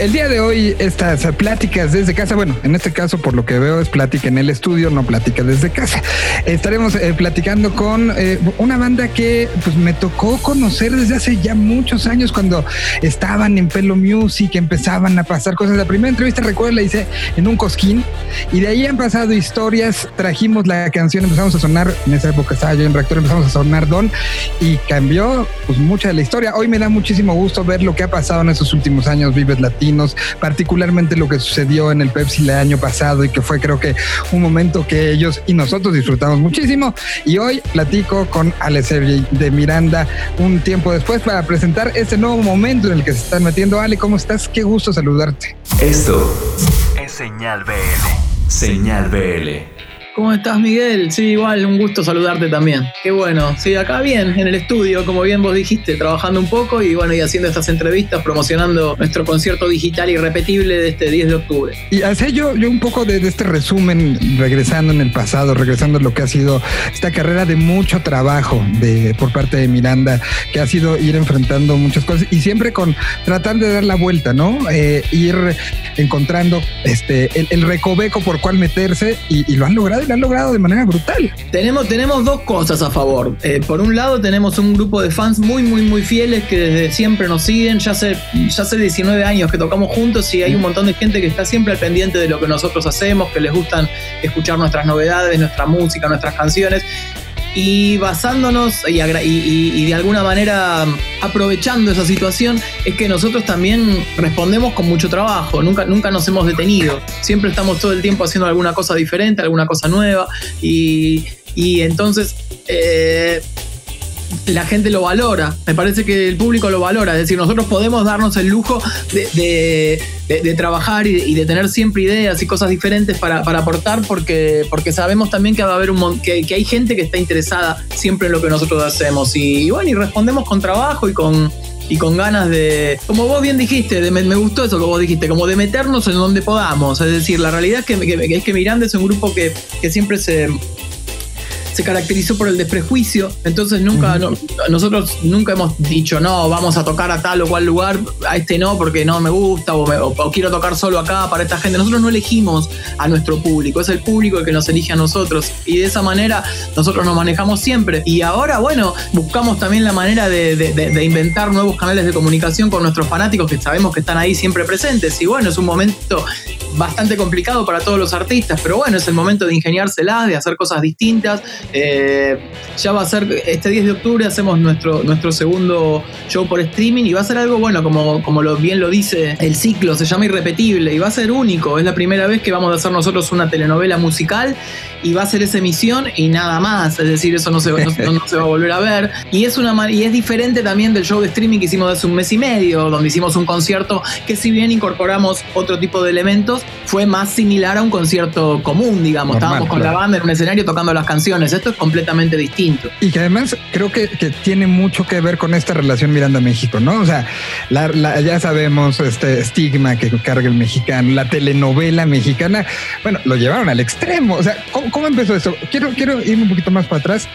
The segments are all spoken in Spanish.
El día de hoy, estas pláticas desde casa, bueno, en este caso, por lo que veo, es plática en el estudio, no plática desde casa. Estaremos eh, platicando con eh, una banda que pues me tocó conocer desde hace ya muchos años cuando estaban en Pelo Music, empezaban a pasar cosas. La primera entrevista, recuerdo, la hice en un cosquín y de ahí han pasado historias. Trajimos la canción, empezamos a sonar, en esa época estaba yo en Reactor, empezamos a sonar Don y cambió pues mucha de la historia. Hoy me da muchísimo gusto ver lo que ha pasado en estos últimos años, Vives Latino particularmente lo que sucedió en el Pepsi el año pasado y que fue creo que un momento que ellos y nosotros disfrutamos muchísimo. Y hoy platico con Alex de Miranda un tiempo después para presentar este nuevo momento en el que se están metiendo. Ale, ¿cómo estás? Qué gusto saludarte. Esto es Señal BL. Señal BL. ¿Cómo estás, Miguel? Sí, igual, un gusto saludarte también. Qué bueno. Sí, acá bien, en el estudio, como bien vos dijiste, trabajando un poco y bueno, y haciendo estas entrevistas, promocionando nuestro concierto digital irrepetible de este 10 de octubre. Y hace yo, yo un poco de, este resumen, regresando en el pasado, regresando a lo que ha sido esta carrera de mucho trabajo de, por parte de Miranda, que ha sido ir enfrentando muchas cosas y siempre con tratar de dar la vuelta, ¿no? Eh, ir encontrando este el, recoveco por cual meterse y lo han logrado lo han logrado de manera brutal. Tenemos, tenemos dos cosas a favor. Eh, por un lado, tenemos un grupo de fans muy, muy, muy fieles que desde siempre nos siguen. Ya hace, ya hace 19 años que tocamos juntos y hay un montón de gente que está siempre al pendiente de lo que nosotros hacemos, que les gustan escuchar nuestras novedades, nuestra música, nuestras canciones y basándonos y, de alguna manera aprovechando esa situación es que nosotros también respondemos con mucho trabajo, nunca, nunca nos hemos detenido, siempre estamos todo el tiempo haciendo alguna cosa diferente, alguna cosa nueva y, entonces eh, la gente lo valora. Me parece que el público lo valora. Es decir, nosotros podemos darnos el lujo de, trabajar y, de tener siempre ideas y cosas diferentes para, aportar porque, porque sabemos también que va a haber un que, que, hay gente que está interesada siempre en lo que nosotros hacemos. Y, bueno, y respondemos con trabajo y con, y con ganas de, como vos bien dijiste, de, me, gustó eso que vos dijiste, como de meternos en donde podamos. Es decir, la realidad es que, que, es que Miranda es un grupo que, que siempre se se caracterizó por el desprejuicio, entonces nunca, nosotros nunca hemos dicho, no, vamos a tocar a tal o cual lugar, a este no porque no me gusta o, quiero tocar solo acá para esta gente. Nosotros no elegimos a nuestro público, es el público el que nos elige a nosotros y de esa manera nosotros nos manejamos siempre. Y ahora, bueno, buscamos también la manera de, de inventar nuevos canales de comunicación con nuestros fanáticos que sabemos que están ahí siempre presentes. Y bueno, es un momento bastante complicado para todos los artistas, pero bueno, es el momento de ingeniárselas, de hacer cosas distintas. Eh, ya va a ser, este 10 de octubre hacemos nuestro, nuestro segundo show por streaming y va a ser algo, bueno, como, como lo, bien lo dice el ciclo, se llama Irrepetible y va a ser único. Es la primera vez que vamos a hacer nosotros una telenovela musical y va a ser esa emisión y nada más. Es decir, eso no se, no, se va a volver a ver. Y es, una, y es diferente también del show de streaming que hicimos hace un mes y medio, donde hicimos un concierto que si bien incorporamos otro tipo de elementos, fue más similar a un concierto común, digamos. Estábamos con la banda en un escenario tocando las canciones. Esto es completamente distinto. Y que además creo que, tiene mucho que ver con esta relación Miranda-México, ¿no? O sea, ya sabemos este estigma que carga el mexicano, la telenovela mexicana, bueno, lo llevaron al extremo. O sea, ¿cómo, empezó esto? Quiero, quiero irme un poquito más para atrás.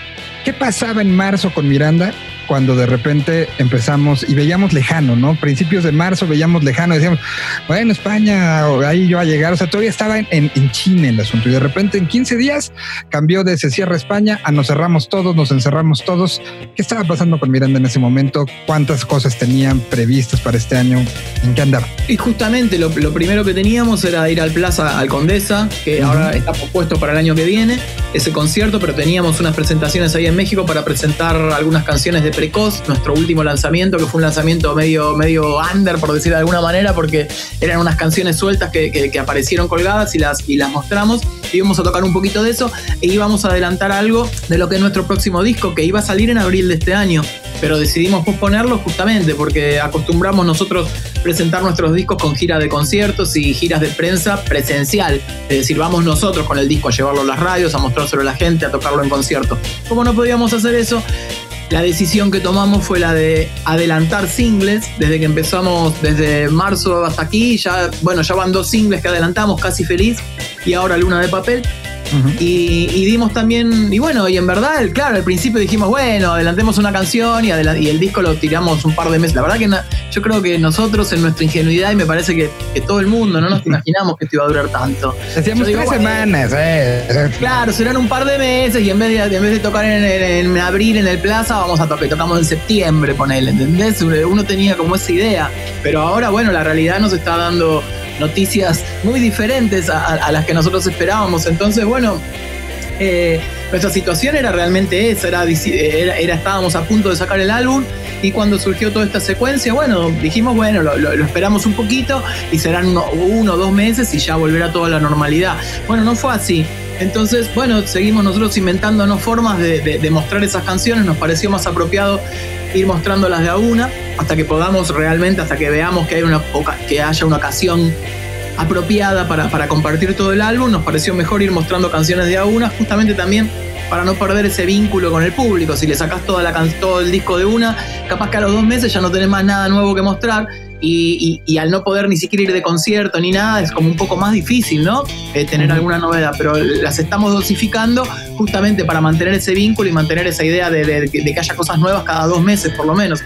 ¿Qué pasaba en marzo con Miranda cuando de repente empezamos y veíamos lejano, ¿no? Principios de marzo veíamos lejano, decíamos, bueno, España, ahí yo a llegar, o sea, todavía estaba en, en, China el asunto y de repente en 15 días cambió de se cierra España a nos cerramos todos, nos encerramos todos. ¿Qué estaba pasando con Miranda en ese momento? ¿Cuántas cosas tenían previstas para este año? ¿En qué andaba? Y justamente lo, primero que teníamos era ir al Plaza al Condesa, que ahora está propuesto para el año que viene, ese concierto, pero teníamos unas presentaciones ahí en México para presentar algunas canciones de Precoz, nuestro último lanzamiento, que fue un lanzamiento medio, medio under, por decir de alguna manera, porque eran unas canciones sueltas que, aparecieron colgadas y las, y las mostramos. Íbamos a tocar un poquito de eso e íbamos a adelantar algo de lo que es nuestro próximo disco, que iba a salir en abril de este año. Pero decidimos posponerlo justamente porque acostumbramos nosotros presentar nuestros discos con giras de conciertos y giras de prensa presencial. Es decir, vamos nosotros con el disco a llevarlo a las radios, a mostrárselo a la gente, a tocarlo en concierto. Como no podíamos hacer eso, la decisión que tomamos fue la de adelantar singles, desde que empezamos desde marzo hasta aquí, ya, bueno, ya van dos singles que adelantamos, casi feliz, y ahora Luna de Papel. Y, dimos también, y bueno, y en verdad, claro, al principio dijimos, bueno, adelantemos una canción y, y el disco lo tiramos un par de meses. La verdad que yo creo que nosotros en nuestra ingenuidad, y me parece que, todo el mundo, no nos imaginamos que esto iba a durar tanto. Decíamos tres semanas, eh. Claro, serán un par de meses y en vez de, en vez de tocar en, abril en el Plaza, vamos a tocar, tocamos en septiembre, ponele, ¿entendés? Uno tenía como esa idea, pero ahora, bueno, la realidad nos está dando noticias muy diferentes a, las que nosotros esperábamos. Entonces, bueno, eh, nuestra situación era realmente esa, era, era, estábamos a punto de sacar el álbum y cuando surgió toda esta secuencia, bueno, dijimos, bueno, lo, esperamos un poquito y serán uno o dos meses y ya volverá toda la normalidad. Bueno, no fue así. Entonces, bueno, seguimos nosotros inventándonos formas de, de mostrar esas canciones, nos pareció más apropiado ir mostrándolas de a una hasta que podamos realmente, hasta que veamos que, hay una, que haya una ocasión apropiada para, para compartir todo el álbum, nos pareció mejor ir mostrando canciones de a una, justamente también para no perder ese vínculo con el público. Si le sacas toda la, todo el disco de una, capaz que a los dos meses ya no tenés más nada nuevo que mostrar. Y, al no poder ni siquiera ir de concierto ni nada, es como un poco más difícil, ¿no? Eh, tener alguna novedad, pero las estamos dosificando justamente para mantener ese vínculo y mantener esa idea de que haya cosas nuevas cada dos meses por lo menos.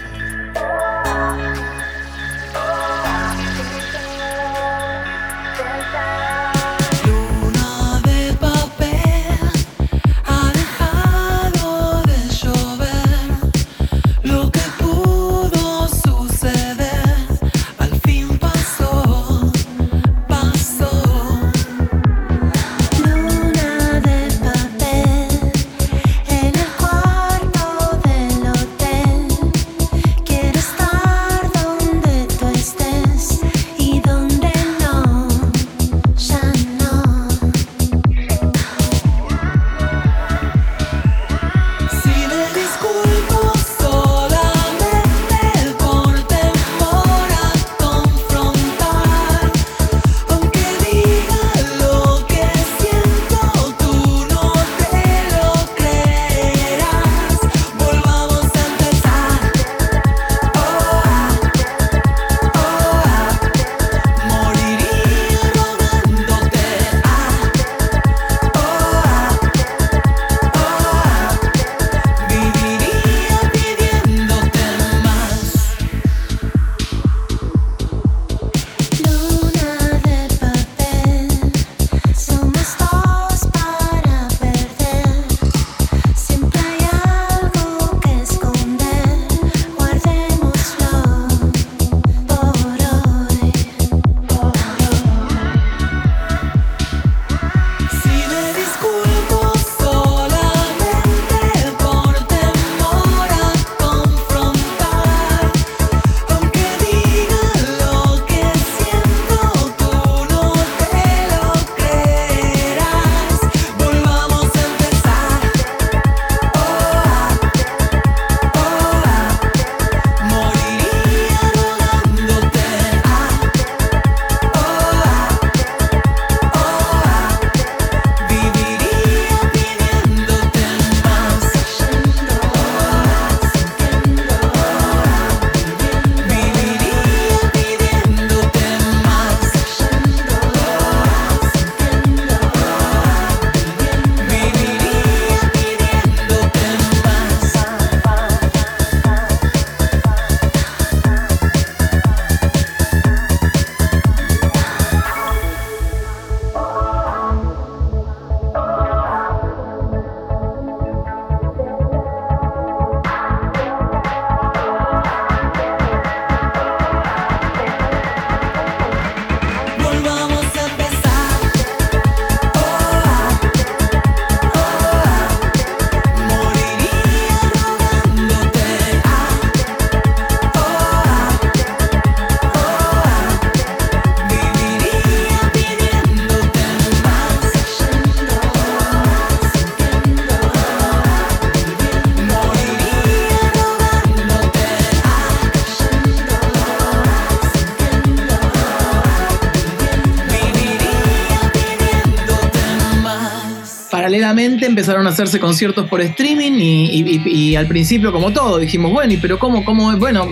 Empezaron a hacerse conciertos por streaming y, al principio como todo dijimos, bueno, ¿y pero cómo, cómo? Bueno,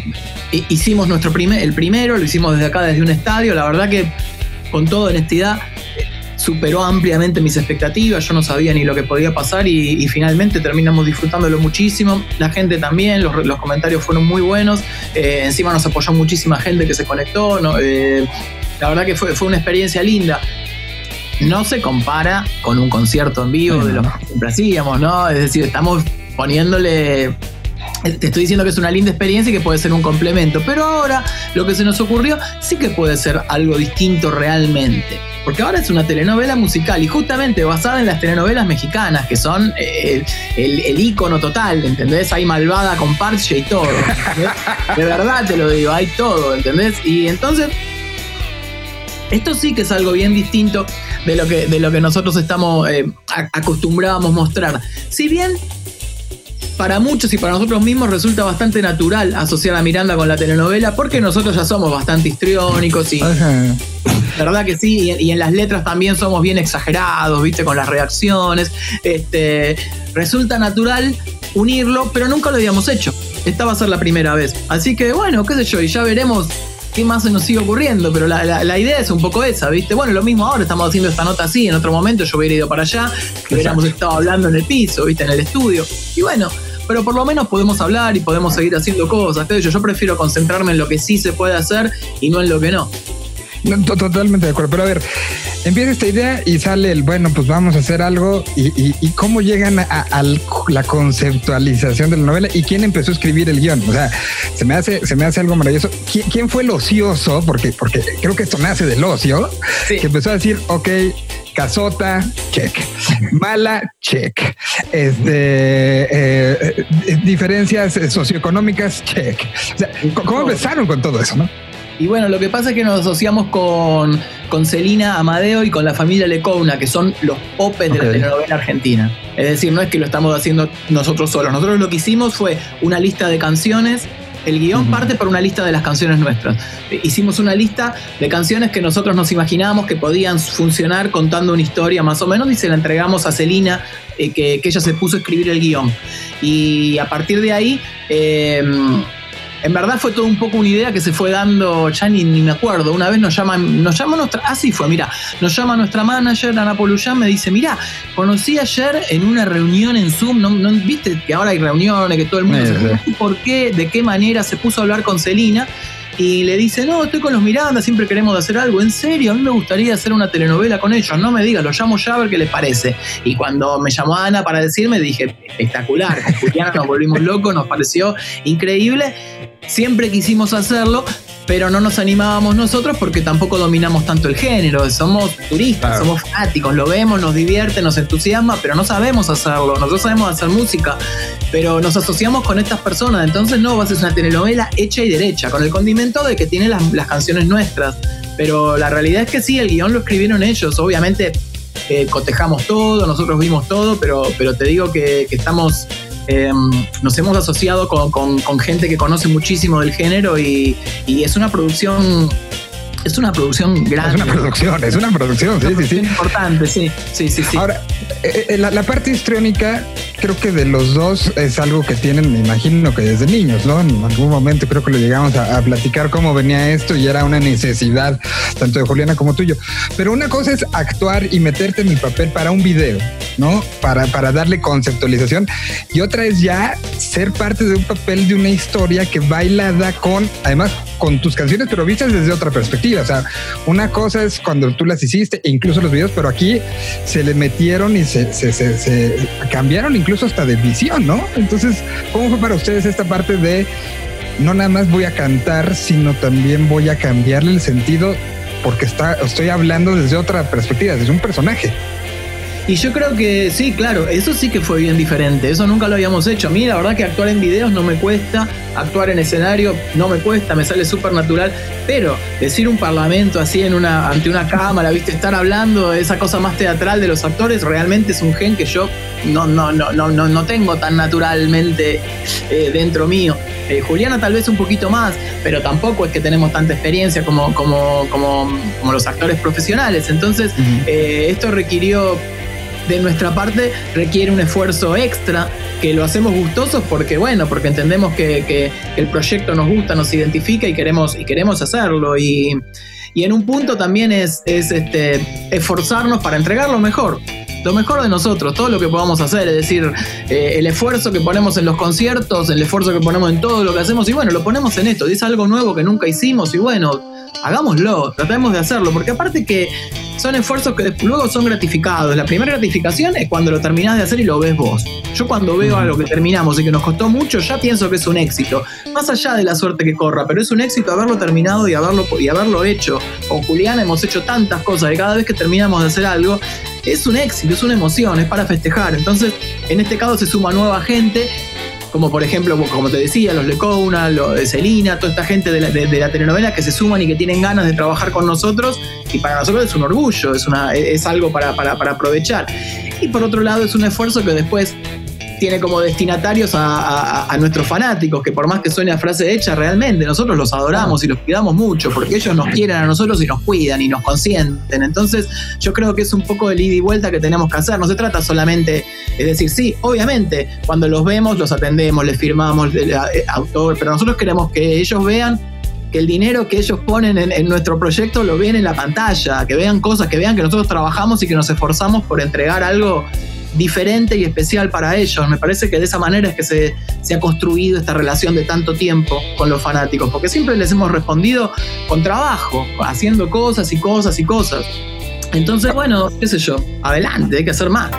hicimos nuestro primer, el primero, lo hicimos desde acá, desde un estadio, la verdad que con toda honestidad superó ampliamente mis expectativas, yo no sabía ni lo que podía pasar y, finalmente terminamos disfrutándolo muchísimo. La gente también, los, comentarios fueron muy buenos, eh, encima nos apoyó muchísima gente que se conectó, eh, la verdad que fue, fue una experiencia linda no se compara con un concierto en vivo de lo que siempre hacíamos, ¿no? Es decir, estamos poniéndole te estoy diciendo que es una linda experiencia y que puede ser un complemento, pero ahora lo que se nos ocurrió sí que puede ser algo distinto realmente. Porque ahora es una telenovela musical y justamente basada en las telenovelas mexicanas, que son eh, el, el, ícono total, ¿entendés? Hay malvada con parche y todo. De verdad te lo digo, hay todo, ¿entendés? Y entonces, esto sí que es algo bien distinto de lo que, de lo que nosotros estamos eh, acostumbrados a mostrar. Si bien para muchos y para nosotros mismos resulta bastante natural asociar a Miranda con la telenovela porque nosotros ya somos bastante histriónicos y... ¿Verdad que sí? Y, en las letras también somos bien exagerados, ¿viste? Con las reacciones. Este, resulta natural unirlo, pero nunca lo habíamos hecho. Esta va a ser la primera vez. Así que bueno, qué sé yo, y ya veremos qué más se nos sigue ocurriendo, pero la, idea es un poco esa, ¿viste? Bueno, lo mismo ahora, estamos haciendo esta nota así, en otro momento yo hubiera ido para allá, hubiéramos estado hablando en el piso, ¿viste? En el estudio. Y bueno, pero por lo menos podemos hablar y podemos seguir haciendo cosas. Yo, yo prefiero concentrarme en lo que sí se puede hacer y no en lo que no. Totalmente de acuerdo. Pero a ver, empieza esta idea y sale el bueno, pues vamos a hacer algo. ¿Y, cómo llegan a, la conceptualización de la novela? ¿Y quién empezó a escribir el guion? O sea, se me hace, se me hace algo maravilloso. ¿Quién, fue el ocioso? Porque, porque creo que esto nace del ocio, que empezó a decir, ok, Casota, check. Mala, check. Este, eh, eh, diferencias socioeconómicas, check. ¿Cómo empezaron con todo eso, no? Y bueno, lo que pasa es que nos asociamos con, con Celina Amadeo y con la familia Lecouna, que son los popes de la telenovela argentina. Es decir, no es que lo estamos haciendo nosotros solos. Nosotros lo que hicimos fue una lista de canciones el guion parte por una lista de las canciones nuestras. Hicimos una lista de canciones que nosotros nos imaginábamos que podían funcionar contando una historia más o menos y se la entregamos a Celina, eh, que, ella se puso a escribir el guion. Y a partir de ahí... Eh, en verdad fue todo un poco una idea que se fue dando, ya ni, me acuerdo. Una vez nos llaman, nos llama nuestra, así fue, mira, nos llama nuestra manager, Ana Poluyán, me dice, mira, conocí ayer en una reunión en Zoom, no, viste que ahora hay reuniones, que todo el mundo se por qué, de qué manera se puso a hablar con Celina y le dice, no, estoy con los Miranda, siempre queremos hacer algo. En serio, a mí me gustaría hacer una telenovela con ellos. No me digas, lo llamo ya a ver qué les parece. Y cuando me llamó Ana para decirme, dije, espectacular. Juliana nos volvimos locos, nos pareció increíble. Siempre quisimos hacerlo, pero no nos animábamos nosotros porque tampoco dominamos tanto el género. Somos turistas, somos fanáticos, lo vemos, nos divierte, nos entusiasma, pero no sabemos hacerlo. Nosotros sabemos hacer música, pero nos asociamos con estas personas. Entonces, no, vas a hacer una telenovela hecha y derecha, con el condimento de que tiene las, canciones nuestras. Pero la realidad es que sí, el guion lo escribieron ellos. Obviamente, eh, cotejamos todo, nosotros vimos todo, pero, pero te digo que estamos Em, nos hemos asociado con, gente que conoce muchísimo del género y, y es una producción es una producción grande. Es una producción, es una producción, sí, sí, sí. Importante, sí, sí, sí, sí. Ahora, eh, eh, la, parte histriónica, creo que de los dos es algo que tienen, me imagino que desde niños, ¿no? En algún momento creo que lo llegamos a, platicar cómo venía esto y era una necesidad, tanto de Juliana como tuyo. Pero una cosa es actuar y meterte en el papel para un video, ¿no? Para, para darle conceptualización. Y otra es ya ser parte de un papel de una historia que bailada con, además, con tus canciones, pero vistas desde otra perspectiva. O sea, una cosa es cuando tú las hiciste, incluso los videos, pero aquí se le metieron y se, se, cambiaron incluso hasta de visión, ¿no? Entonces, ¿cómo fue para ustedes esta parte de no nada más voy a cantar, sino también voy a cambiarle el sentido porque está, estoy hablando desde otra perspectiva, desde un personaje? Y yo creo que sí, claro, eso sí que fue bien diferente. Eso nunca lo habíamos hecho. A mí la verdad que actuar en videos no me cuesta, actuar en escenario no me cuesta, me sale súper natural. Pero decir un parlamento así en una, ante una cámara, viste, estar hablando esa cosa más teatral de los actores, realmente es un gen que yo no, no, no, no, no, tengo tan naturalmente eh, dentro mío. Eh, Juliana tal vez un poquito más, pero tampoco es que tenemos tanta experiencia como, como, como, como los actores profesionales. Entonces, eh, esto requirió de nuestra parte requiere un esfuerzo extra, que lo hacemos gustosos porque, bueno, porque entendemos que, el proyecto nos gusta, nos identifica y queremos, y queremos hacerlo. Y, y en un punto también es, es este, esforzarnos para entregar lo mejor lo mejor de nosotros, todo lo que podamos hacer, es decir, eh, el esfuerzo que ponemos en los conciertos, el esfuerzo que ponemos en todo lo que hacemos, y bueno, lo ponemos en esto, es algo nuevo que nunca hicimos, y bueno, hagámoslo, tratemos de hacerlo, porque aparte que son esfuerzos que luego son gratificados. La primera gratificación es cuando lo terminás de hacer y lo ves vos. Yo cuando veo algo que terminamos y que nos costó mucho, ya pienso que es un éxito. Más allá de la suerte que corra, pero es un éxito haberlo terminado y haberlo, y haberlo hecho. Con Julián hemos hecho tantas cosas que cada vez que terminamos de hacer algo, es un éxito, es una emoción, es para festejar. Entonces, en este caso se suma nueva gente como por ejemplo, como te decía, los Lecouna, los de Celina, toda esta gente de la, telenovela que se suman y que tienen ganas de trabajar con nosotros, y para nosotros es un orgullo, es, una, es algo para, para aprovechar. Y por otro lado es un esfuerzo que después tiene como destinatarios a, nuestros fanáticos, que por más que suene a frase hecha, realmente nosotros los adoramos y los cuidamos mucho, porque ellos nos quieren a nosotros y nos cuidan y nos consienten. Entonces, yo creo que es un poco el ida y vuelta que tenemos que hacer. No se trata solamente, es decir, sí, obviamente, cuando los vemos, los atendemos, les firmamos el, eh, autor, pero nosotros queremos que ellos vean que el dinero que ellos ponen en, en, nuestro proyecto lo vean en la pantalla, que vean cosas, que vean que nosotros trabajamos y que nos esforzamos por entregar algo diferente y especial para ellos. Me parece que de esa manera es que se, se, ha construido esta relación de tanto tiempo con los fanáticos, porque siempre les hemos respondido con trabajo, haciendo cosas y cosas y cosas. Entonces, bueno, qué sé yo, adelante, hay que hacer más.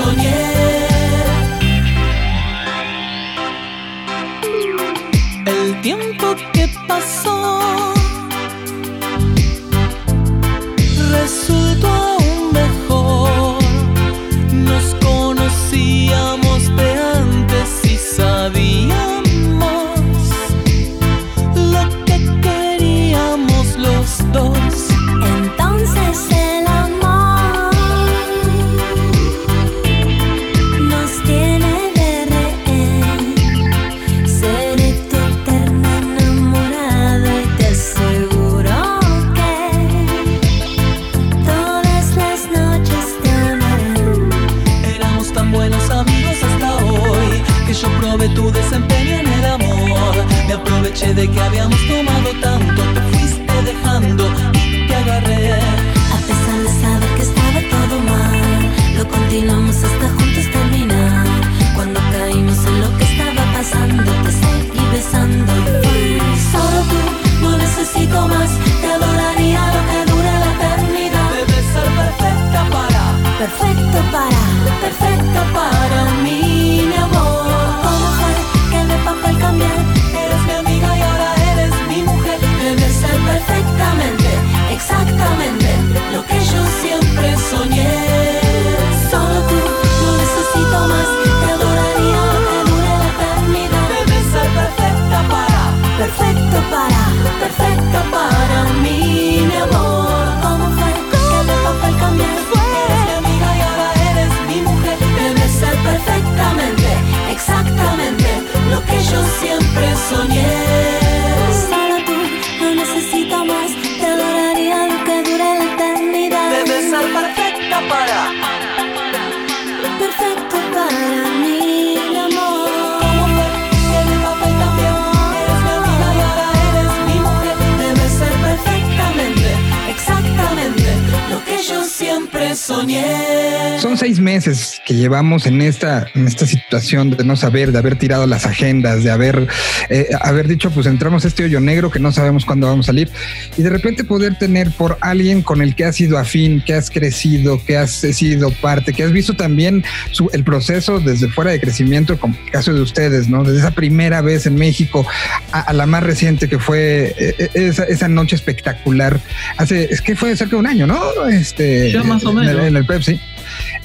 co nie soñé. Son seis meses que llevamos en esta, en esta situación de no saber, de haber tirado las agendas, de haber, eh, haber dicho, pues entramos a este hoyo negro que no sabemos cuándo vamos a salir y de repente poder tener por alguien con el que has sido afín, que has crecido, que has sido parte, que has visto también su, el proceso desde fuera de crecimiento, como el caso de ustedes, ¿no? Desde esa primera vez en México a, a la más reciente que fue eh, esa, esa, noche espectacular. Hace, es que fue cerca de un año, ¿no? Este, ya más o menos. En el, Pepsi.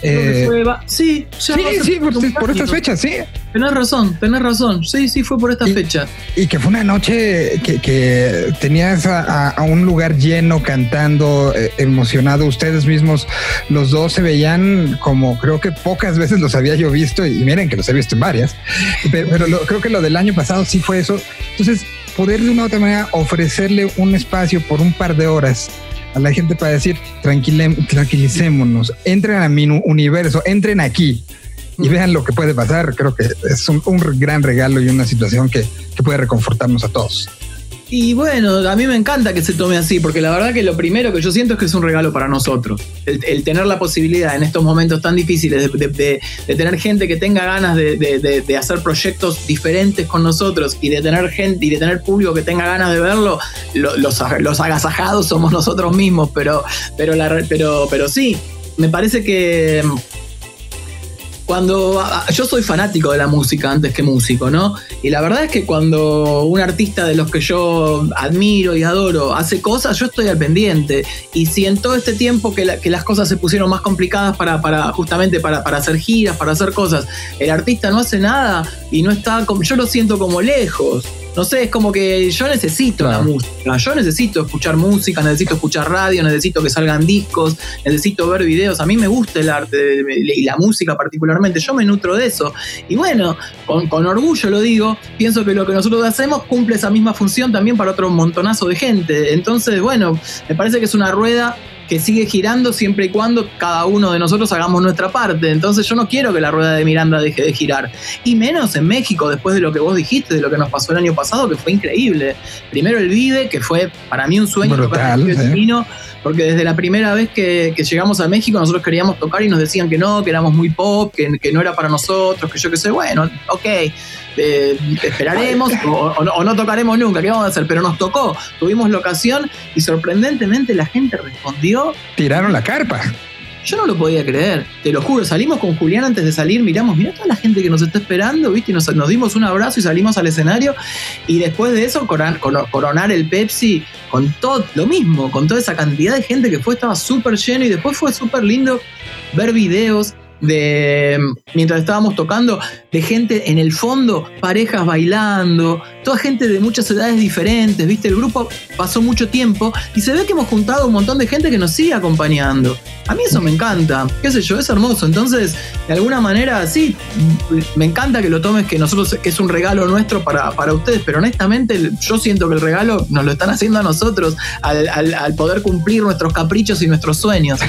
Eh, sí, sí, sí, por, por, estas fechas, sí. Tenés razón, tenés razón. Sí, sí, fue por esta y, fecha. Y que fue una noche que, que tenías a, a, un lugar lleno cantando, eh, emocionado. Ustedes mismos, los dos se veían como creo que pocas veces los había yo visto, y miren que los he visto en varias, pero, pero lo, creo que lo del año pasado sí fue eso. Entonces, poder de una u otra manera ofrecerle un espacio por un par de horas a la gente para decir tranquilicémonos, entren a mi universo, entren aquí y vean lo que puede pasar. Creo que es un, un gran regalo y una situación que, que puede reconfortarnos a todos. Y bueno, a mí me encanta que se tome así, porque la verdad que lo primero que yo siento es que es un regalo para nosotros. El, tener la posibilidad en estos momentos tan difíciles de, tener gente que tenga ganas de, hacer proyectos diferentes con nosotros y de tener gente y de tener público que tenga ganas de verlo, lo, los, los, agasajados somos nosotros mismos, pero, pero, pero, pero sí, me parece que cuando yo soy fanático de la música antes que músico, ¿no? Y la verdad es que cuando un artista de los que yo admiro y adoro hace cosas, yo estoy al pendiente. Y si en todo este tiempo que, la, que las cosas se pusieron más complicadas para, para justamente para, para, hacer giras, para hacer cosas, el artista no hace nada y no está, yo lo siento como lejos no sé, es como que yo necesito claro. la música, yo necesito escuchar música, necesito escuchar radio, necesito que salgan discos, necesito ver videos, a mí me gusta el arte y la música particularmente, yo me nutro de eso. Y bueno, con, con, orgullo lo digo, pienso que lo que nosotros hacemos cumple esa misma función también para otro montonazo de gente. Entonces, bueno, me parece que es una rueda que sigue girando siempre y cuando cada uno de nosotros hagamos nuestra parte. Entonces yo no quiero que la rueda de Miranda deje de girar. Y menos en México, después de lo que vos dijiste, de lo que nos pasó el año pasado, que fue increíble. Primero el Vive, que fue para mí un sueño Brutal, el vino, porque desde la primera vez que, que, llegamos a México nosotros queríamos tocar y nos decían que no, que éramos muy pop, que, que no era para nosotros, que yo qué sé, bueno, ok. Eh, esperaremos o, o, o, no tocaremos nunca, ¿qué vamos a hacer? Pero nos tocó, tuvimos la ocasión y sorprendentemente la gente respondió. Tiraron la carpa. Yo no lo podía creer, te lo juro. Salimos con Julián antes de salir, miramos, mira toda la gente que nos está esperando, ¿viste? Y nos, dimos un abrazo y salimos al escenario. Y después de eso, coronar el Pepsi con todo lo mismo, con toda esa cantidad de gente que fue, estaba súper lleno. Y después fue súper lindo ver videos de mientras estábamos tocando de gente en el fondo, parejas bailando, toda gente de muchas edades diferentes, ¿viste? El grupo pasó mucho tiempo y se ve que hemos juntado un montón de gente que nos sigue acompañando. A mí eso me encanta, qué sé yo, es hermoso. Entonces, de alguna manera, sí, me encanta que lo tomes, que nosotros, que es un regalo nuestro para, para ustedes, pero honestamente yo siento que el regalo nos lo están haciendo a nosotros al, poder cumplir nuestros caprichos y nuestros sueños.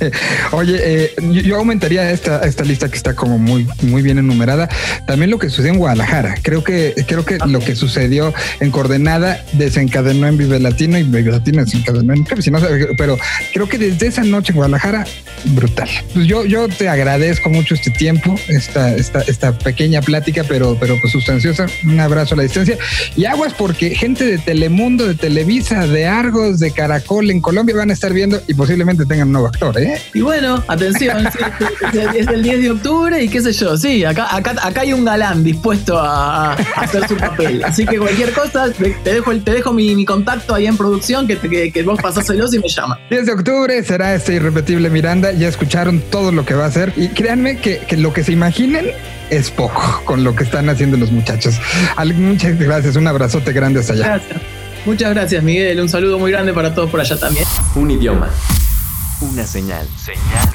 Oye, eh, yo, aumentaría esta, esta lista que está como muy, muy bien enumerada. También lo que sucedió en Guadalajara. Creo que, creo que lo que sucedió en Coordenada desencadenó en Vive Latino y Vive Latino desencadenó en Pepsi, no pero creo que desde esa noche en Guadalajara, brutal. Pues yo, yo te agradezco mucho este tiempo, esta, esta, esta pequeña plática, pero, pero pues sustanciosa. Un abrazo a la distancia. Y aguas porque gente de Telemundo, de Televisa, de Argos, de Caracol en Colombia van a estar viendo y posiblemente tengan un nuevo actor, ¿eh? Y bueno, atención, sí, es el 10 de octubre y qué sé yo, sí, acá, acá, acá hay un galán dispuesto a, a hacer su papel. Así que cualquier cosa, te dejo, te dejo mi, mi contacto ahí en producción, que, que, que vos pasáselos y me llaman. 10 de octubre será este irrepetible Miranda, ya escucharon todo lo que va a hacer y créanme que, que lo que se imaginen es poco con lo que están haciendo los muchachos. Muchas gracias, un abrazote grande hasta allá. Gracias. Muchas gracias, Miguel. Un saludo muy grande para todos por allá también. Un idioma. Una señal. Señal